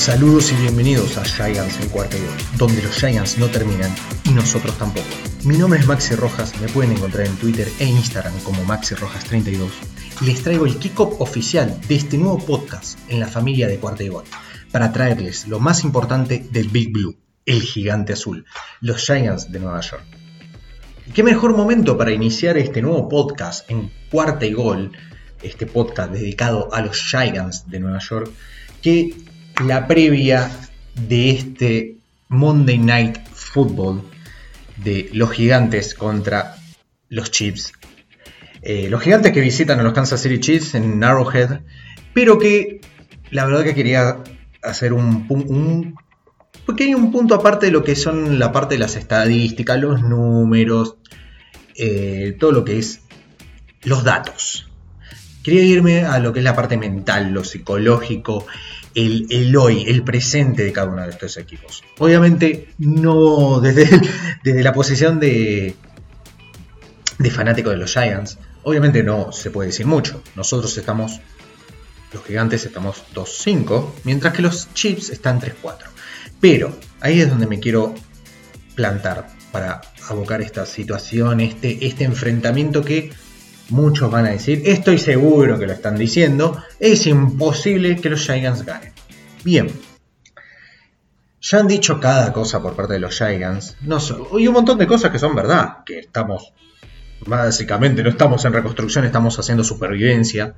Saludos y bienvenidos a Giants en cuarta y gol, donde los Giants no terminan y nosotros tampoco. Mi nombre es Maxi Rojas, me pueden encontrar en Twitter e Instagram como Maxi Rojas32 y les traigo el kickoff oficial de este nuevo podcast en la familia de cuarta y gol, para traerles lo más importante del Big Blue, el gigante azul, los Giants de Nueva York. ¿Y qué mejor momento para iniciar este nuevo podcast en cuarta y gol, este podcast dedicado a los Giants de Nueva York, que la previa de este Monday Night Football de los gigantes contra los Chiefs. Eh, los gigantes que visitan a los Kansas City Chiefs en Arrowhead, pero que la verdad que quería hacer un, un pequeño punto aparte de lo que son la parte de las estadísticas, los números, eh, todo lo que es los datos. Quería irme a lo que es la parte mental, lo psicológico, el, hoy, el presente de cada uno de estos equipos. Obviamente no desde, desde la posición de, de fanático de los Giants, obviamente no se puede decir mucho. Nosotros estamos, los gigantes estamos 2-5, mientras que los Chiefs están 3-4. Pero ahí es donde me quiero plantar para abocar esta situación, este, este enfrentamiento que Muchos van a decir, estoy seguro que lo están diciendo, es imposible que los Giants ganen. Bien, ya han dicho cada cosa por parte de los Giants, no y un montón de cosas que son verdad, que estamos, básicamente no estamos en reconstrucción, estamos haciendo supervivencia,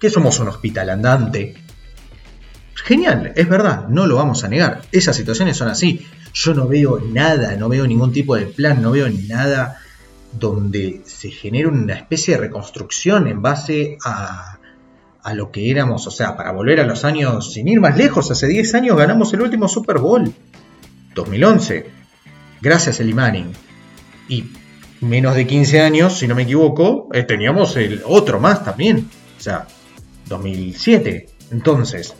que somos un hospital andante. Genial, es verdad, no lo vamos a negar, esas situaciones son así. Yo no veo nada, no veo ningún tipo de plan, no veo nada donde se genera una especie de reconstrucción en base a, a, lo que éramos, o sea, para volver a los años, sin ir más lejos, hace 10 años ganamos el último Super Bowl, 2011, gracias a Manning. Y menos de 15 años, si no me equivoco, eh, teníamos el otro más también, o sea, 2007. Entonces,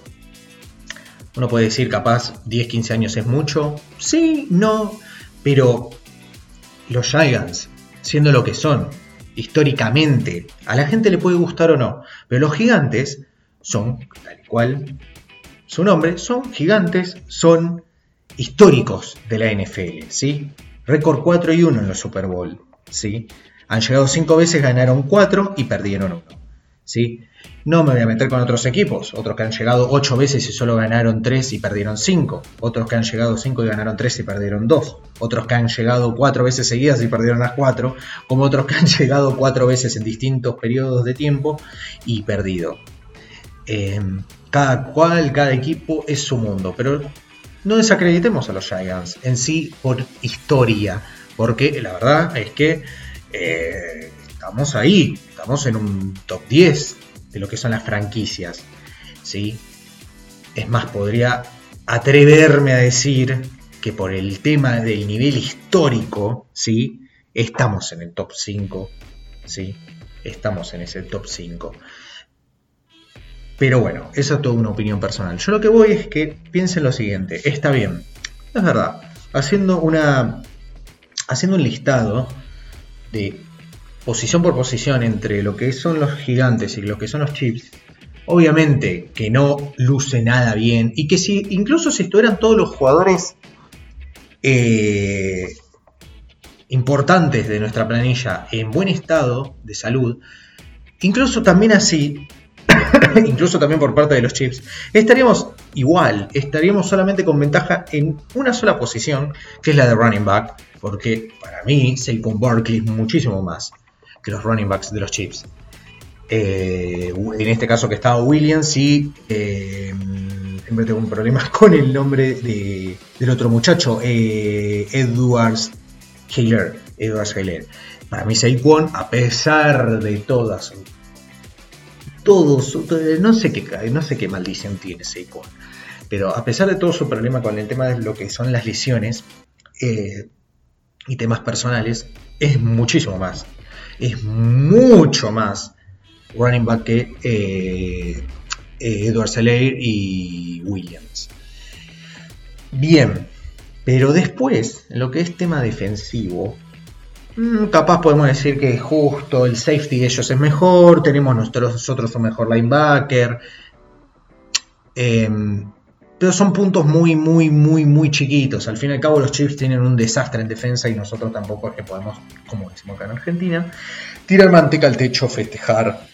uno puede decir capaz 10, 15 años es mucho, sí, no, pero los Giants siendo lo que son, históricamente. A la gente le puede gustar o no, pero los gigantes son, tal cual su nombre, son gigantes, son históricos de la NFL, ¿sí? Récord 4 y 1 en los Super Bowl, ¿sí? Han llegado 5 veces, ganaron 4 y perdieron 1, ¿sí? No me voy a meter con otros equipos, otros que han llegado 8 veces y solo ganaron 3 y perdieron 5, otros que han llegado 5 y ganaron 3 y perdieron 2, otros que han llegado 4 veces seguidas y perdieron las 4, como otros que han llegado 4 veces en distintos periodos de tiempo y perdido. Eh, cada cual, cada equipo es su mundo, pero no desacreditemos a los Giants en sí por historia, porque la verdad es que eh, estamos ahí, estamos en un top 10 de lo que son las franquicias. ¿sí? Es más, podría atreverme a decir que por el tema del nivel histórico, ¿sí? estamos en el top 5. ¿sí? Estamos en ese top 5. Pero bueno, eso es toda una opinión personal. Yo lo que voy es que piensen lo siguiente, está bien, es verdad, haciendo una haciendo un listado de posición por posición entre lo que son los gigantes y lo que son los chips, obviamente que no luce nada bien y que si incluso si estuvieran todos los jugadores eh, importantes de nuestra planilla en buen estado de salud, incluso también así, incluso también por parte de los chips, estaríamos igual, estaríamos solamente con ventaja en una sola posición, que es la de running back, porque para mí Saquon Barkley es muchísimo más los running backs de los Chiefs. Eh, en este caso que estaba Williams y eh, siempre tengo un problema con el nombre del otro muchacho, eh, Edwards Hiller. Edwards Para mí Saquon, a pesar de todas, todos, no sé qué, no sé qué maldición tiene Saquon, pero a pesar de todo su problema con el tema de lo que son las lesiones y temas personales, es muchísimo más es mucho más running back que eh, eh, Edward y Williams. Bien, pero después, en lo que es tema defensivo, mm, capaz podemos decir que justo el safety de ellos es mejor, tenemos nosotros, nosotros un mejor linebacker. Em, pero son puntos muy, muy, muy, muy chiquitos. Al fin y al cabo los Chiefs tienen un desastre en defensa y nosotros tampoco es que podemos, como decimos acá en Argentina, tirar manteca al techo, festejar,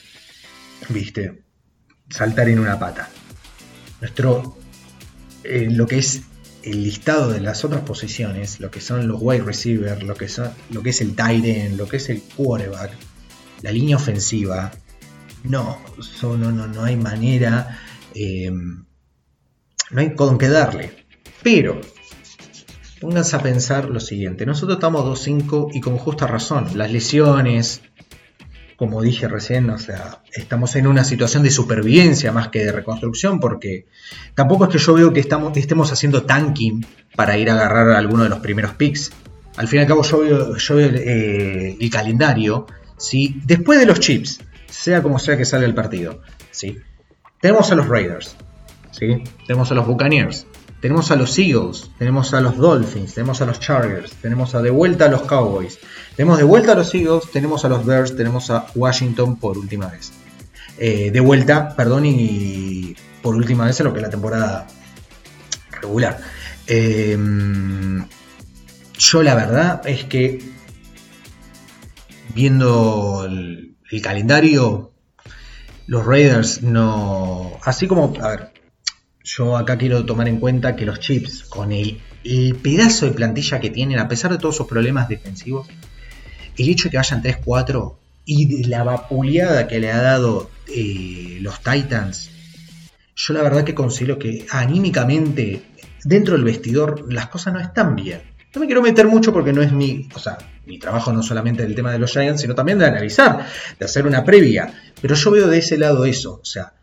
viste, saltar en una pata. Nuestro, eh, lo que es el listado de las otras posiciones, lo que son los wide receivers, lo que, lo que es el tight end, lo que es el quarterback, la línea ofensiva, no, no, no, no hay manera. Eh, no hay con qué darle. Pero, pónganse a pensar lo siguiente, nosotros estamos 2-5 y con justa razón, las lesiones, como dije recién, o sea, estamos en una situación de supervivencia más que de reconstrucción, porque tampoco es que yo veo que estemos haciendo tanking para ir a agarrar a alguno de los primeros picks. Al fin y al cabo yo veo, yo veo eh, el calendario, ¿sí? después de los chips, sea como sea que salga el partido, ¿sí? tenemos a los Raiders, tenemos a los Buccaneers, tenemos a los Eagles, tenemos a los Dolphins, tenemos a los Chargers, tenemos a de vuelta a los Cowboys, tenemos de vuelta a los Eagles, tenemos a los Bears, tenemos a Washington por última vez. Eh, de vuelta, perdón, y por última vez en lo que es la temporada regular. Em, yo la verdad es que viendo el, el calendario, los Raiders no... Así como, a ver, yo acá quiero tomar en cuenta que los chips, con el, pedazo de plantilla que tienen, a pesar de todos sus problemas defensivos, el hecho de que vayan 3-4 y de la vapuleada que le ha dado eh, los Titans, yo la verdad que considero que anímicamente, dentro del vestidor, las cosas no están bien. No me quiero meter mucho porque no es mi, o sea, mi trabajo no solamente del tema de los Giants, sino también de analizar, de hacer una previa. Pero yo veo de ese lado eso, o sea,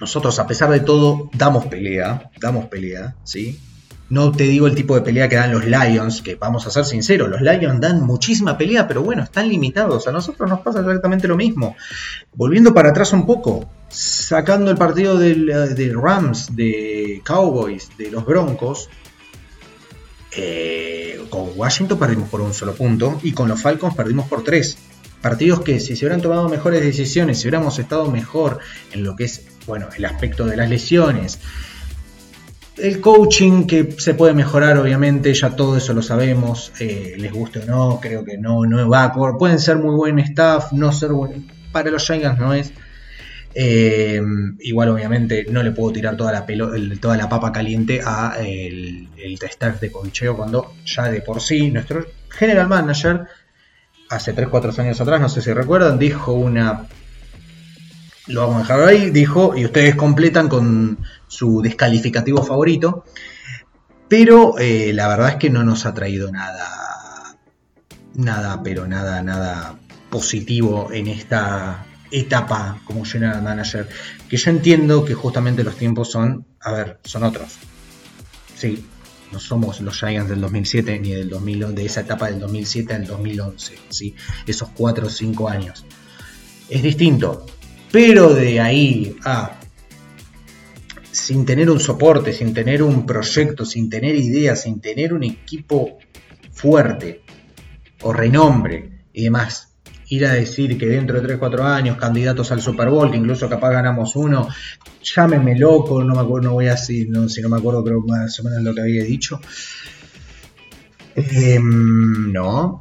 nosotros, a pesar de todo, damos pelea, damos pelea, ¿sí? No te digo el tipo de pelea que dan los Lions, que vamos a ser sinceros, los Lions dan muchísima pelea, pero bueno, están limitados. A nosotros nos pasa exactamente lo mismo. Volviendo para atrás un poco, sacando el partido de Rams, de Cowboys, de los Broncos, eh, con Washington perdimos por un solo punto y con los Falcons perdimos por tres. Partidos que si se hubieran tomado mejores decisiones, si hubiéramos estado mejor en lo que es bueno, el aspecto de las lesiones, el coaching que se puede mejorar, obviamente, ya todo eso lo sabemos, eh, les guste o no, creo que no, no va, pueden ser muy buen staff, no ser buen, para los Giants no es. Eh, igual obviamente no le puedo tirar toda la, papa caliente a el staff de cocheo cuando ya de por sí nuestro general manager hace 3-4 años atrás, no sé si recuerdan, dijo una lo vamos a dejar ahí, dijo, y ustedes completan con su descalificativo favorito, pero eh, la verdad es que no nos ha traído nada, nada, pero nada, nada positivo en esta etapa como general manager, que yo entiendo que justamente los tiempos son, a ver, son otros. Sí, no somos los Giants del 2007 ni del 2000, de esa etapa del 2007 al 2011, ¿sí? esos 4 o 5 años. Es distinto, pero de ahí a sin tener un soporte, sin tener un proyecto, sin tener ideas, sin tener un equipo fuerte o renombre y demás, ir a decir que dentro de 3-4 años candidatos al Super Bowl, que incluso capaz ganamos uno, llámeme loco, no me acuerdo, no voy a decir, si no me acuerdo creo más o menos lo que había dicho. Em, no,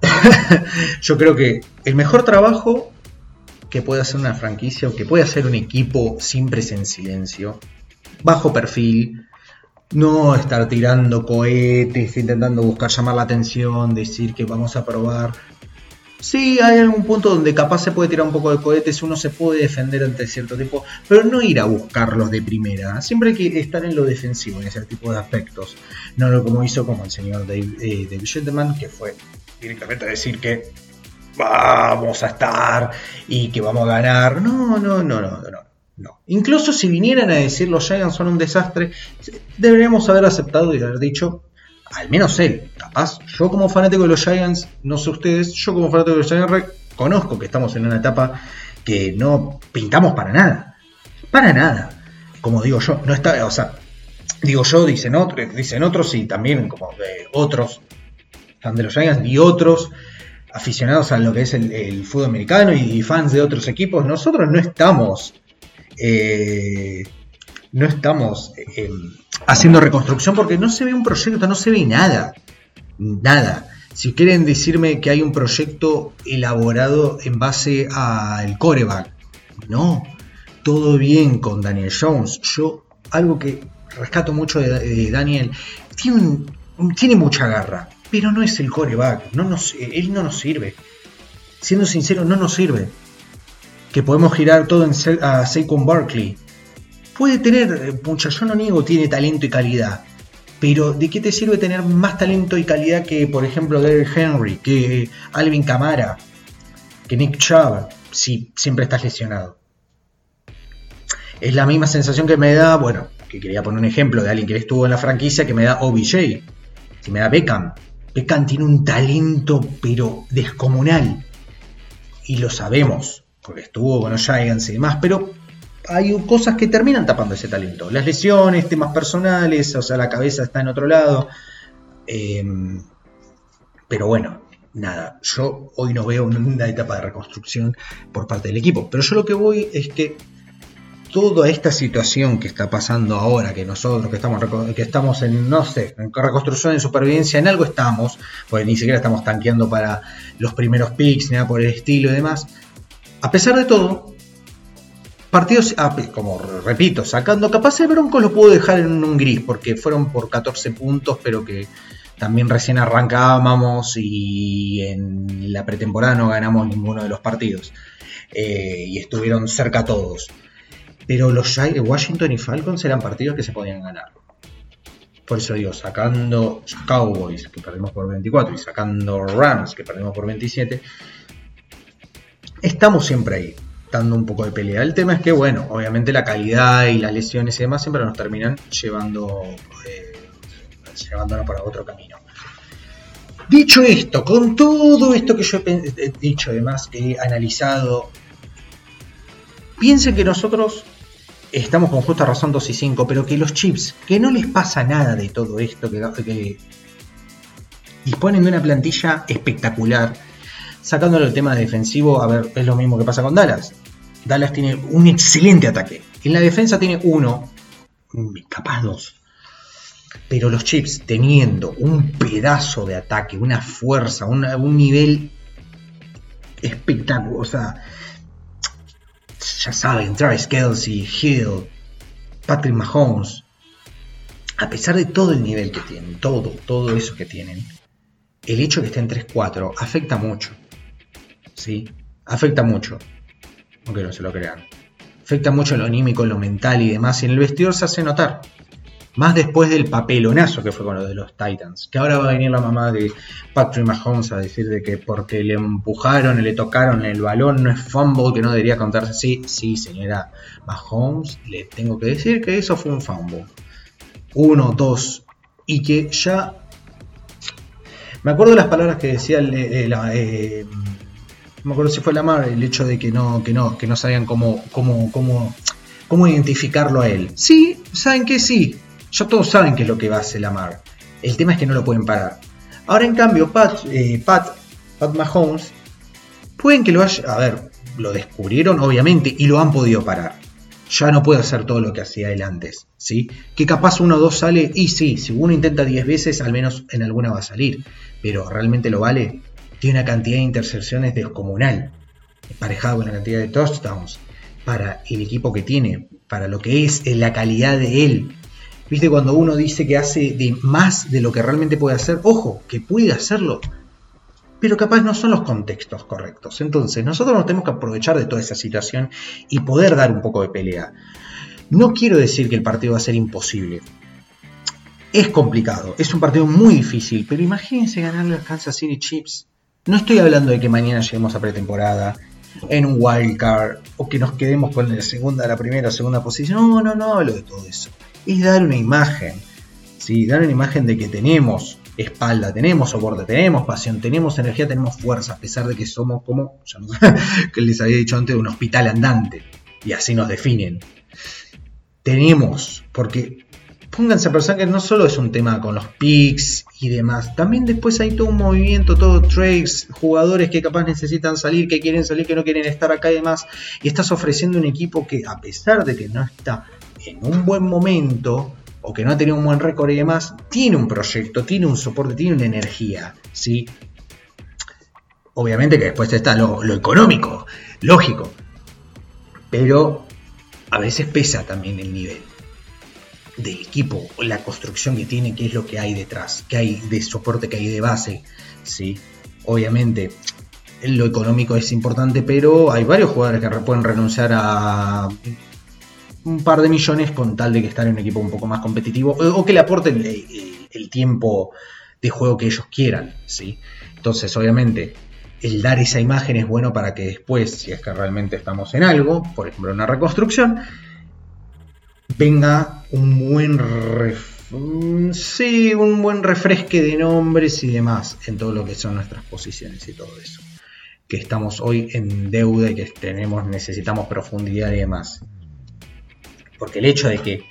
yo creo que el mejor trabajo que puede hacer una franquicia o que puede hacer un equipo sin presencia en silencio, bajo perfil, no estar tirando cohetes, intentando buscar llamar la atención, decir que vamos a probar. Sí, hay algún punto donde capaz se puede tirar un poco de cohetes, uno se puede defender ante cierto tipo, pero no ir a buscarlos de primera. Siempre hay que estar en lo defensivo en ese tipo de aspectos. No lo como hizo como el señor David, eh, David que fue directamente a decir que vamos a estar y que vamos a ganar. No, no, no, no, no. no. Incluso si vinieran a decir los Giants son un desastre, deberíamos haber aceptado y haber dicho, al menos él, capaz, yo como fanático de los Giants, no sé ustedes, yo como fanático de los Giants conozco que estamos en una etapa que no pintamos para nada. Para nada. Como digo yo, no está, o sea, digo yo, dicen otros, dicen otros y también como de otros, fan de los Giants y otros aficionados a lo que es el, fútbol americano y, fans de otros equipos, nosotros no estamos, eh, no estamos haciendo reconstrucción porque no se ve un proyecto, no se ve nada. Nada. Si quieren decirme que hay un proyecto elaborado en base al coreback, no. Todo bien con Daniel Jones. Yo, algo que rescato mucho de, Daniel, tiene mucha garra, pero no es el coreback. No nos, él no nos sirve. Siendo sincero, no nos sirve. Que podemos girar todo en, a Saquon Barkley puede tener, mucha, yo no niego, tiene talento y calidad. Pero ¿de qué te sirve tener más talento y calidad que, por ejemplo, Derrick Henry, que Alvin Kamara, que Nick Chubb, si siempre estás lesionado? Es la misma sensación que me da, bueno, que quería poner un ejemplo de alguien que estuvo en la franquicia, que me da OBJ, que me da Beckham. Beckham tiene un talento, pero descomunal. Y lo sabemos, porque estuvo con los Giants y demás, pero hay cosas que terminan tapando ese talento. Las lesiones, temas personales, o sea, la cabeza está en otro lado. Em, pero bueno, nada, yo hoy no veo una etapa de reconstrucción por parte del equipo. Pero yo lo que voy es que toda esta situación que está pasando ahora, que nosotros que estamos, que estamos en, no sé, en reconstrucción, en supervivencia, en algo estamos, porque ni siquiera estamos tanqueando para los primeros picks, nada por el estilo y demás. A pesar de todo, Partidos, como repito, sacando, capaz el Broncos lo puedo dejar en un gris, porque fueron por 14 puntos, pero que también recién arrancábamos y en la pretemporada no ganamos ninguno de los partidos. Eh, y estuvieron cerca todos. Pero los Washington y Falcons eran partidos que se podían ganar. Por eso digo, sacando Cowboys, que perdimos por 24, y sacando Rams, que perdimos por 27, estamos siempre ahí dando un poco de pelea. El tema es que, bueno, obviamente la calidad y las lesiones y demás siempre nos terminan llevando, eh, llevándonos para otro camino. Dicho esto, con todo esto que yo he dicho, además que he analizado, piensen que nosotros estamos con justa razón 2 y 5, pero que los chips, que no les pasa nada de todo esto, que, disponen de una plantilla espectacular, Sacándolo el tema defensivo, a ver, es lo mismo que pasa con Dallas. Dallas tiene un excelente ataque. En la defensa tiene uno, capaz dos. Pero los Chips teniendo un pedazo de ataque, una fuerza, un nivel espectacular. O sea, ya saben, Travis Kelsey, Hill, Patrick Mahomes. A pesar de todo el nivel que tienen, todo, todo eso que tienen, el hecho de que estén 3-4 afecta mucho. ¿sí? Afecta mucho, aunque no se lo crean. Afecta mucho lo anímico, lo mental y demás, y en el vestidor se hace notar. Más después del papelonazo que fue con lo de los Titans. Que ahora va a venir la mamá de Patrick Mahomes a decir de que porque le empujaron, le tocaron el balón, no es fumble, que no debería contarse así. Sí, señora Mahomes, le tengo que decir que eso fue un fumble. Uno, dos. Y que ya... Me acuerdo las palabras que decía el, eh, no me acuerdo si fue Lamar, el hecho de que no, que no, que no sabían cómo, cómo, cómo, cómo identificarlo a él. Sí, saben que sí. Ya todos saben qué es lo que va a hacer Lamar. El tema es que no lo pueden parar. Ahora en cambio, Pat, eh, Pat, Pat Mahomes, pueden que lo haya. A ver, lo descubrieron, obviamente, y lo han podido parar. Ya no puede hacer todo lo que hacía él antes. ¿sí? Que capaz uno o dos sale, y sí, si uno intenta 10 veces, al menos en alguna va a salir. Pero realmente lo vale tiene una cantidad de intercepciones descomunal, emparejado con la cantidad de touchdowns, para el equipo que tiene, para lo que es la calidad de él. ¿Viste? Cuando uno dice que hace de más de lo que realmente puede hacer, ojo, que puede hacerlo, pero capaz no son los contextos correctos. Entonces, nosotros nos tenemos que aprovechar de toda esa situación y poder dar un poco de pelea. No quiero decir que el partido va a ser imposible. Es complicado, es un partido muy difícil, pero imagínense ganarle a Kansas City Chiefs. No estoy hablando de que mañana lleguemos a pretemporada en un wildcard o que nos quedemos con la segunda, la primera o segunda posición. No, no, no hablo de todo eso. Es dar una imagen. ¿sí? Dar una imagen de que tenemos espalda, tenemos soporte, tenemos pasión, tenemos energía, tenemos fuerza, a pesar de que somos como, ya que les había dicho antes, un hospital andante. Y así nos definen. Tenemos, porque pónganse a pensar que no solo es un tema con los picks y demás, también después hay todo un movimiento, todo trades, jugadores que capaz necesitan salir, que quieren salir, que no quieren estar acá y demás, y estás ofreciendo un equipo que a pesar de que no está en un buen momento, o que no ha tenido un buen récord y demás, tiene un proyecto, tiene un soporte, tiene una energía, ¿sí? Obviamente que después está lo, lo económico, lógico, pero a veces pesa también el nivel del equipo, la construcción que tiene, qué es lo que hay detrás, qué hay de soporte, qué hay de base, ¿sí? Obviamente, lo económico es importante, pero hay varios jugadores que pueden renunciar a un par de millones con tal de que estén en un equipo un poco más competitivo o que le aporten el, tiempo de juego que ellos quieran, ¿sí? Entonces, obviamente, el dar esa imagen es bueno para que después, si es que realmente estamos en algo, por ejemplo, una reconstrucción, venga un buen sí, un buen refresque de nombres y demás en todo lo que son nuestras posiciones y todo eso. Que estamos hoy en deuda y que tenemos, necesitamos profundidad y demás. Porque el hecho de que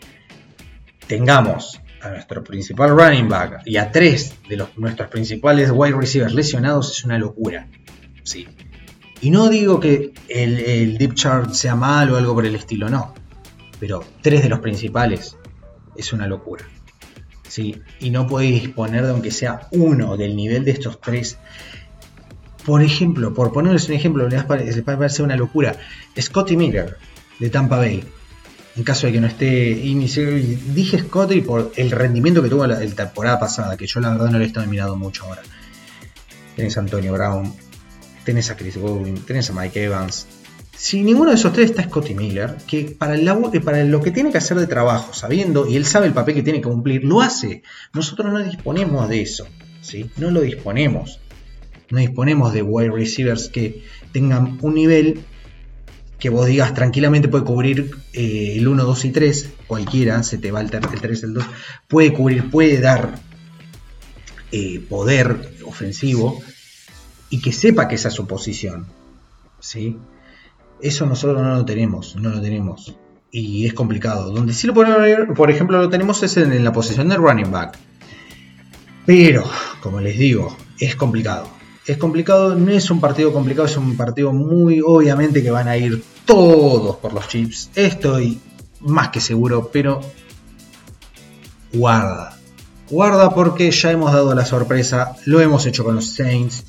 tengamos a nuestro principal running back y a tres de los, nuestros principales wide receivers lesionados es una locura. Sí. Y no digo que el, deep chart sea malo o algo por el estilo, no pero tres de los principales es una locura. ¿sí? Y no podéis disponer de aunque sea uno del nivel de estos tres. Por ejemplo, por ponerles un ejemplo, les parece una locura. Scotty Miller, de Tampa Bay. En caso de que no esté. dije Scotty por el rendimiento que tuvo la, temporada pasada, que yo la verdad no le he estado mirando mucho ahora. Tenés a Antonio Brown, tenés a Chris Godwin, tenés a Mike Evans, si ninguno de esos tres está Scotty Miller, que para, el eh, para lo que tiene que hacer de trabajo, sabiendo, y él sabe el papel que tiene que cumplir, lo hace. Nosotros no disponemos de eso, ¿sí? No lo disponemos. No disponemos de wide receivers que tengan un nivel que vos digas tranquilamente puede cubrir eh, el 1, 2 y 3, cualquiera, se te va el, 3, el 2, puede cubrir, puede dar eh, poder ofensivo y que sepa que esa es su posición. ¿sí? Eso nosotros no lo tenemos, no lo tenemos. Y es complicado. Donde sí lo podemos ver, por ejemplo, lo tenemos es en, la posición de running back. Pero, como les digo, es complicado. Es complicado, no es un partido complicado, es un partido muy obviamente que van a ir todos por los chips. Estoy más que seguro, pero guarda. Guarda porque ya hemos dado la sorpresa, lo hemos hecho con los Saints,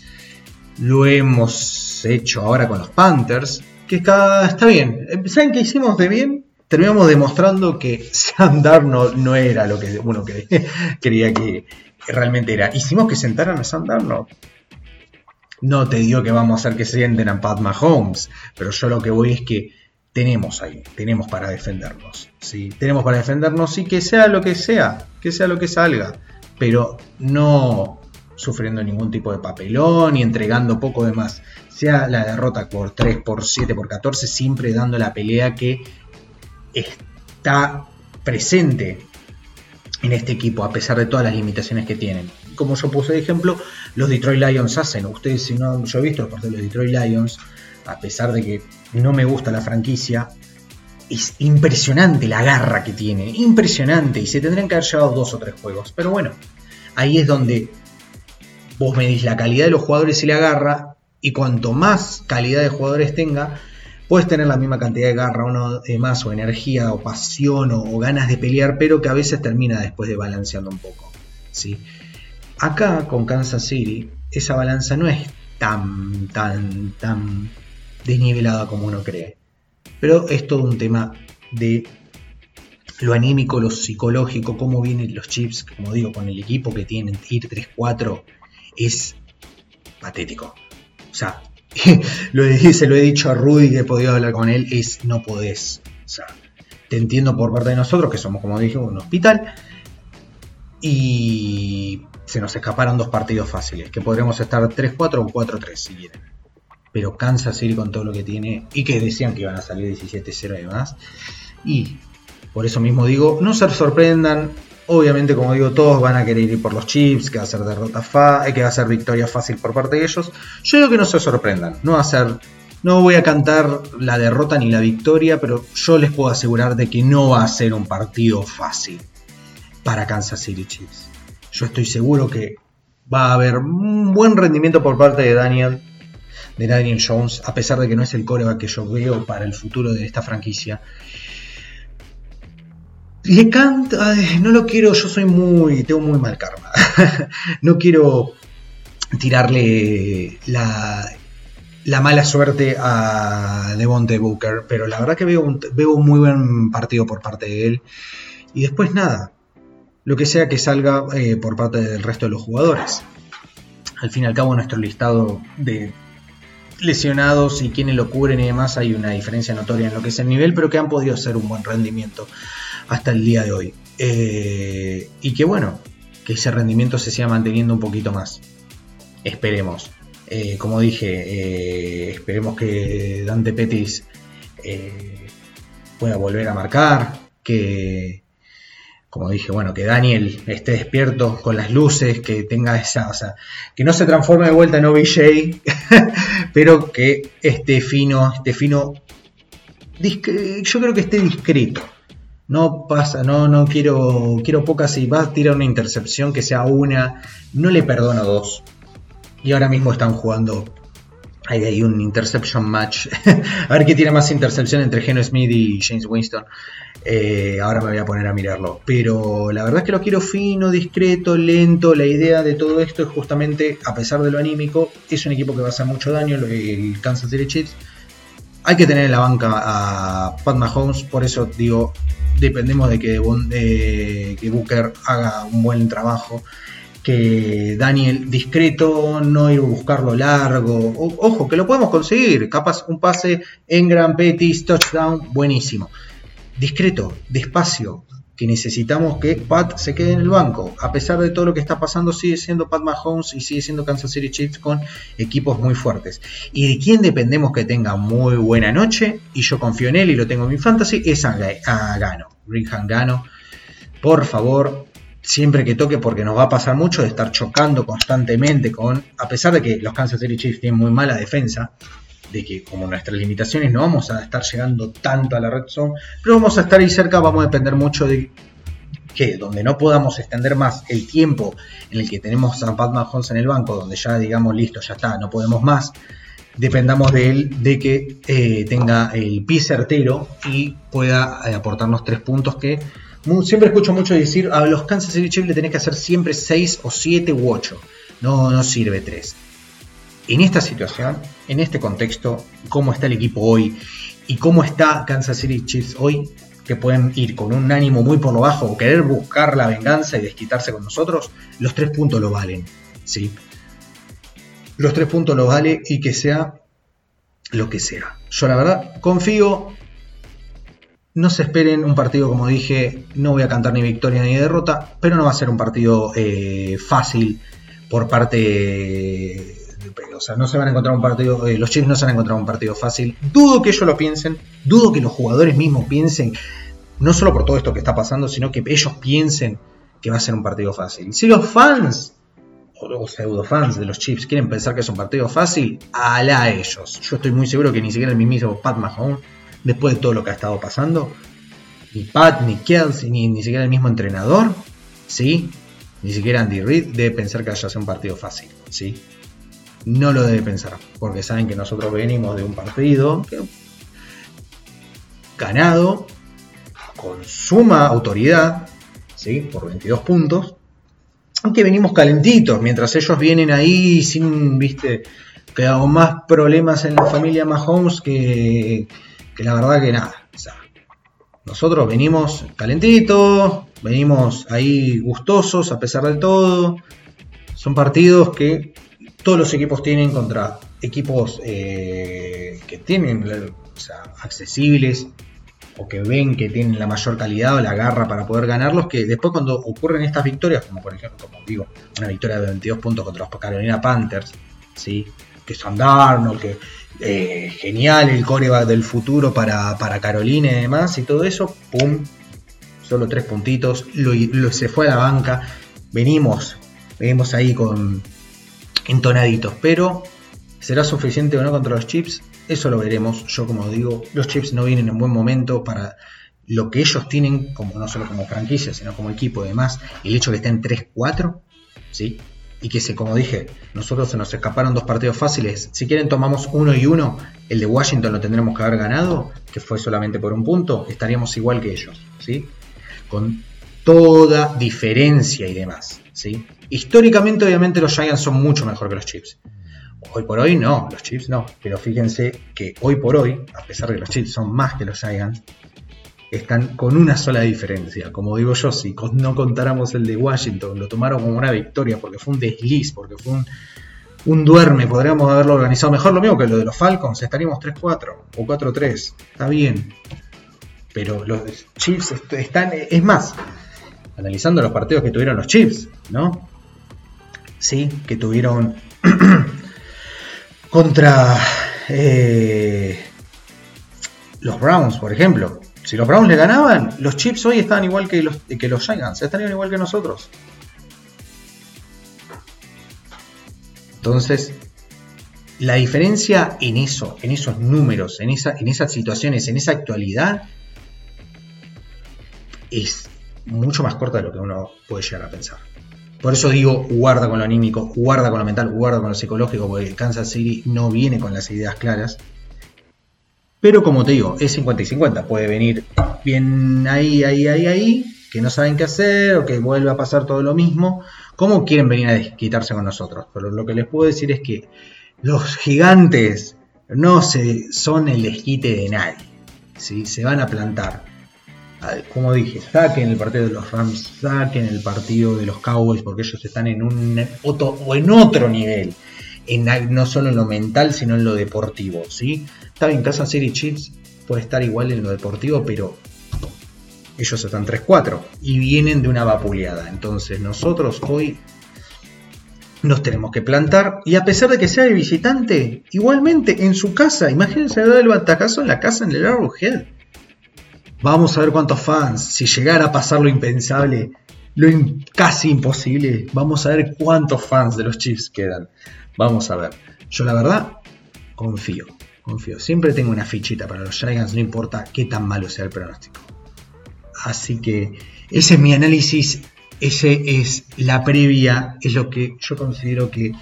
lo hemos hecho ahora con los Panthers, que está, está bien. ¿Saben qué hicimos de bien? Terminamos demostrando que Sam Darnold no era lo que uno quería que realmente era. Hicimos que sentaran a Sam Darnold. No te digo que vamos a hacer que se sienten a Pat Mahomes, pero yo lo que voy es que tenemos ahí, tenemos para defendernos. ¿sí? Tenemos para defendernos y que sea lo que sea, que sea lo que salga, pero no sufriendo ningún tipo de papelón y entregando poco de más sea la derrota por 3, por 7, por 14, siempre dando la pelea que está presente en este equipo, a pesar de todas las limitaciones que tienen. Como yo puse de ejemplo, los Detroit Lions hacen. Ustedes, si no, yo he visto los partidos de los Detroit Lions, a pesar de que no me gusta la franquicia, es impresionante la garra que tiene, impresionante, y se tendrían que haber llevado dos o tres juegos. Pero bueno, ahí es donde vos medís la calidad de los jugadores y la garra, y cuanto más calidad de jugadores tenga, puedes tener la misma cantidad de garra uno de más o energía o pasión o, ganas de pelear, pero que a veces termina después de balanceando un poco. ¿sí? Acá con Kansas City esa balanza no es tan, tan, tan desnivelada como uno cree. Pero es todo un tema de lo anímico, lo psicológico, cómo vienen los chips, como digo, con el equipo que tienen, ir 3-4, es patético. O sea, lo se lo he dicho a Rudy que he podido hablar con él, es no podés. O sea, te entiendo por parte de nosotros, que somos, como dije, un hospital. Y se nos escaparon dos partidos fáciles, que podremos estar 3-4 o 4-3 si quieren. Pero Kansas City con todo lo que tiene, y que decían que iban a salir 17-0 y demás. Y por eso mismo digo, no se sorprendan, Obviamente, como digo, todos van a querer ir por los chips, que va a ser derrota fa eh, que va a ser victoria fácil por parte de ellos. Yo digo que no se sorprendan, no va a ser, no voy a cantar la derrota ni la victoria, pero yo les puedo asegurar de que no va a ser un partido fácil para Kansas City Chiefs. Yo estoy seguro que va a haber un buen rendimiento por parte de Daniel, de Daniel Jones, a pesar de que no es el coreback que yo veo para el futuro de esta franquicia le canto, no lo quiero, yo soy muy, tengo muy mal karma. no quiero tirarle la, la mala suerte a Devonte Booker, pero la verdad que veo veo un muy buen partido por parte de él. Y después nada, lo que sea que salga eh, por parte del resto de los jugadores. Al fin y al cabo, nuestro listado de lesionados y quienes lo cubren y demás, hay una diferencia notoria en lo que es el nivel, pero que han podido hacer un buen rendimiento hasta el día de hoy. Eh, y que bueno, que ese rendimiento se siga manteniendo un poquito más. Esperemos. Eh, como dije, esperemos que Dante Petis pueda volver a marcar, que, como dije, bueno, que Daniel esté despierto con las luces, que tenga esa, o sea, que no se transforme de vuelta en OBJ, pero que esté fino, esté fino, yo creo que esté discreto. No pasa, no, no quiero, quiero pocas, si va a tirar una intercepción que sea una, no le perdono dos. Y ahora mismo están jugando hay un interception match. a ver qué tiene más intercepción entre Geno Smith y James Winston. Eh, ahora me voy a poner a mirarlo. Pero la verdad es que lo quiero fino, discreto, lento. La idea de todo esto es justamente, a pesar de lo anímico, es un equipo que va a hacer mucho daño, el Kansas City Chiefs. Hay que tener en la banca a Pat Mahomes, por eso digo, dependemos de que, que Booker haga un buen trabajo que Daniel discreto, no ir a buscarlo largo. ojo, que lo podemos conseguir. Capaz un pase en Gran Petis, touchdown, buenísimo. Discreto, despacio, que necesitamos que Pat se quede en el banco. A pesar de todo lo que está pasando, sigue siendo Pat Mahomes y sigue siendo Kansas City Chiefs con equipos muy fuertes. Y de quién dependemos que tenga muy buena noche, y yo confío en él y lo tengo en mi fantasy, es a, Gano. Rick Gano. Por favor, siempre que toque porque nos va a pasar mucho de estar chocando constantemente con, a pesar de que los Kansas City Chiefs tienen muy mala defensa, de que como nuestras limitaciones no vamos a estar llegando tanto a la red zone, pero vamos a estar ahí cerca, vamos a depender mucho de que donde no podamos extender más el tiempo en el que tenemos a Pat Mahomes en el banco, donde ya digamos listo, ya está, no podemos más, dependamos de él de que eh, tenga el pie certero y pueda eh, aportarnos tres puntos que siempre escucho mucho decir a los Kansas City Chiefs le tenés que hacer siempre 6 o 7 u 8. No, no sirve 3. En esta situación, en este contexto, cómo está el equipo hoy y cómo está Kansas City Chiefs hoy, que pueden ir con un ánimo muy por lo bajo o querer buscar la venganza y desquitarse con nosotros, los tres puntos lo valen. ¿sí? Los tres puntos lo valen y que sea lo que sea. Yo la verdad confío no se esperen un partido, como dije, no voy a cantar ni victoria ni derrota, pero no va a ser un partido eh, fácil por parte... O sea, no se van a encontrar un partido, eh, los Chiefs no se van a encontrar un partido fácil. Dudo que ellos lo piensen, dudo que los jugadores mismos piensen, no solo por todo esto que está pasando, sino que ellos piensen que va a ser un partido fácil. Si los fans o pseudo fans de los Chiefs quieren pensar que es un partido fácil, ala ellos. Yo estoy muy seguro que ni siquiera el mismo Pat Mahomes después de todo lo que ha estado pasando. Ni Pat, ni Kelsey, ni, ni siquiera el mismo entrenador, ¿sí? Ni siquiera Andy Reid debe pensar que haya sido un partido fácil, ¿sí? No lo debe pensar, porque saben que nosotros venimos de un partido ganado con suma autoridad, ¿sí? Por 22 puntos, aunque venimos calentitos, mientras ellos vienen ahí sin, viste, que hago más problemas en la familia Mahomes que, que la verdad que nada. nosotros venimos calentitos, venimos ahí gustosos a pesar de todo. Son partidos que todos los equipos tienen contra equipos eh, que tienen, o sea, accesibles o que ven que tienen la mayor calidad o la garra para poder ganarlos, que después cuando ocurren estas victorias, como por ejemplo, como digo, una victoria de 22 puntos contra los Carolina Panthers, ¿sí? que son Darnold, que eh, genial el coreback del futuro para, Carolina y demás y todo eso, pum, solo tres puntitos, lo, se fue a la banca, venimos, venimos ahí con entonaditos, pero ¿será suficiente o no contra los chips? Eso lo veremos, yo como digo, los chips no vienen en buen momento para lo que ellos tienen, como no solo como franquicia, sino como equipo y demás, el hecho de que estén 3-4, ¿sí? Y que como dije, nosotros se nos escaparon dos partidos fáciles. Si quieren tomamos uno y uno, el de Washington lo tendremos que haber ganado, que fue solamente por un punto, estaríamos igual que ellos, ¿sí? con toda diferencia y demás. ¿sí? Históricamente, obviamente, los Giants son mucho mejor que los Chiefs. Hoy por hoy no, los Chiefs no. Pero fíjense que hoy por hoy, a pesar de que los Chiefs son más que los Giants, están con una sola diferencia. Como digo yo, si no contáramos el de Washington, lo tomaron como una victoria porque fue un desliz, porque fue un, un duerme, podríamos haberlo organizado mejor. Lo mismo que lo de los Falcons, estaríamos 3-4 o 4-3. Está bien. Pero los Chiefs están, es más, analizando los partidos que tuvieron los Chiefs, ¿no? Sí, que tuvieron contra eh, los Browns, por ejemplo. Si los Browns le ganaban, los Chiefs hoy están igual que los, que los Giants, igual que nosotros. Entonces, la diferencia en eso, en esos números, en, en esas situaciones, en esa actualidad, es mucho más corta de lo que uno puede llegar a pensar. Por eso digo, guarda con lo anímico, guarda con lo mental, guarda con lo psicológico, porque Kansas City no viene con las ideas claras. Pero como te digo, es 50 y 50. Puede venir bien ahí, ahí, ahí, ahí, que no saben qué hacer o que vuelva a pasar todo lo mismo. ¿Cómo quieren venir a desquitarse con nosotros? Pero lo que les puedo decir es que los gigantes no se, son el desquite de nadie. ¿sí? Se van a plantar. Como dije, saquen el partido de los Rams, saquen el partido de los Cowboys, porque ellos están en un otro, o en otro nivel. En, no solo en lo mental, sino en lo deportivo. ¿sí? Está bien, Kansas City Chiefs puede estar igual en lo deportivo, pero ellos están 3-4 y vienen de una vapuleada. Entonces nosotros hoy nos tenemos que plantar y a pesar de que sea de visitante, igualmente en su casa, imagínense el batacazo en la casa en el Arrowhead. Vamos a ver cuántos fans, si llegara a pasar lo impensable, lo casi imposible, vamos a ver cuántos fans de los Chiefs quedan. Vamos a ver. Yo la verdad confío confío. Siempre tengo una fichita para los Giants, no importa qué tan malo sea el pronóstico. Así que ese es mi análisis, ese es la previa, es lo que yo considero que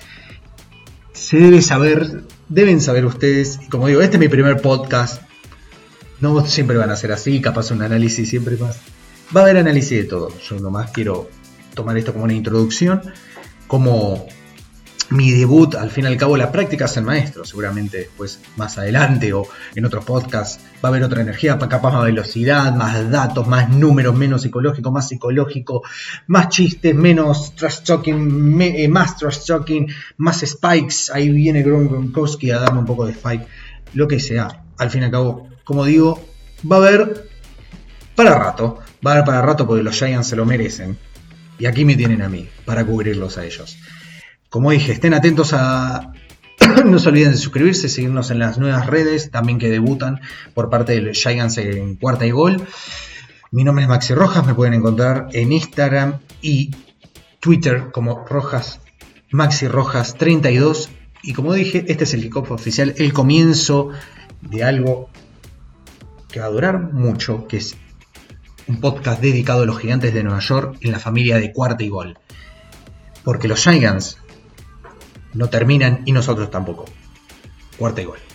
se debe saber, deben saber ustedes. Y como digo, este es mi primer podcast. No siempre van a ser así, capaz un análisis siempre más. Va a haber análisis de todo. Yo nomás quiero tomar esto como una introducción, como mi debut, al fin y al cabo, la práctica es el maestro. Seguramente después, más adelante o en otros podcasts, va a haber otra energía, capaz más velocidad, más datos, más números, menos psicológico, más psicológico, más chistes, menos trash talking, eh, más trash talking, más spikes. Ahí viene Gronkowski a darme un poco de spike, lo que sea. Al fin y al cabo, como digo, va a haber para rato. Va a haber para rato porque los Giants se lo merecen. Y aquí me tienen a mí, para cubrirlos a ellos. Como dije, estén atentos a... no se olviden de suscribirse, seguirnos en las nuevas redes, también que debutan por parte de Giants en cuarta y gol. Mi nombre es Maxi Rojas, me pueden encontrar en Instagram y Twitter como Rojas, Maxi Rojas 32. Y como dije, este es el kickoff oficial, el comienzo de algo que va a durar mucho, que es un podcast dedicado a los gigantes de Nueva York en la familia de cuarta y gol. Porque los Giants no terminan y nosotros tampoco. Cuarta y gol.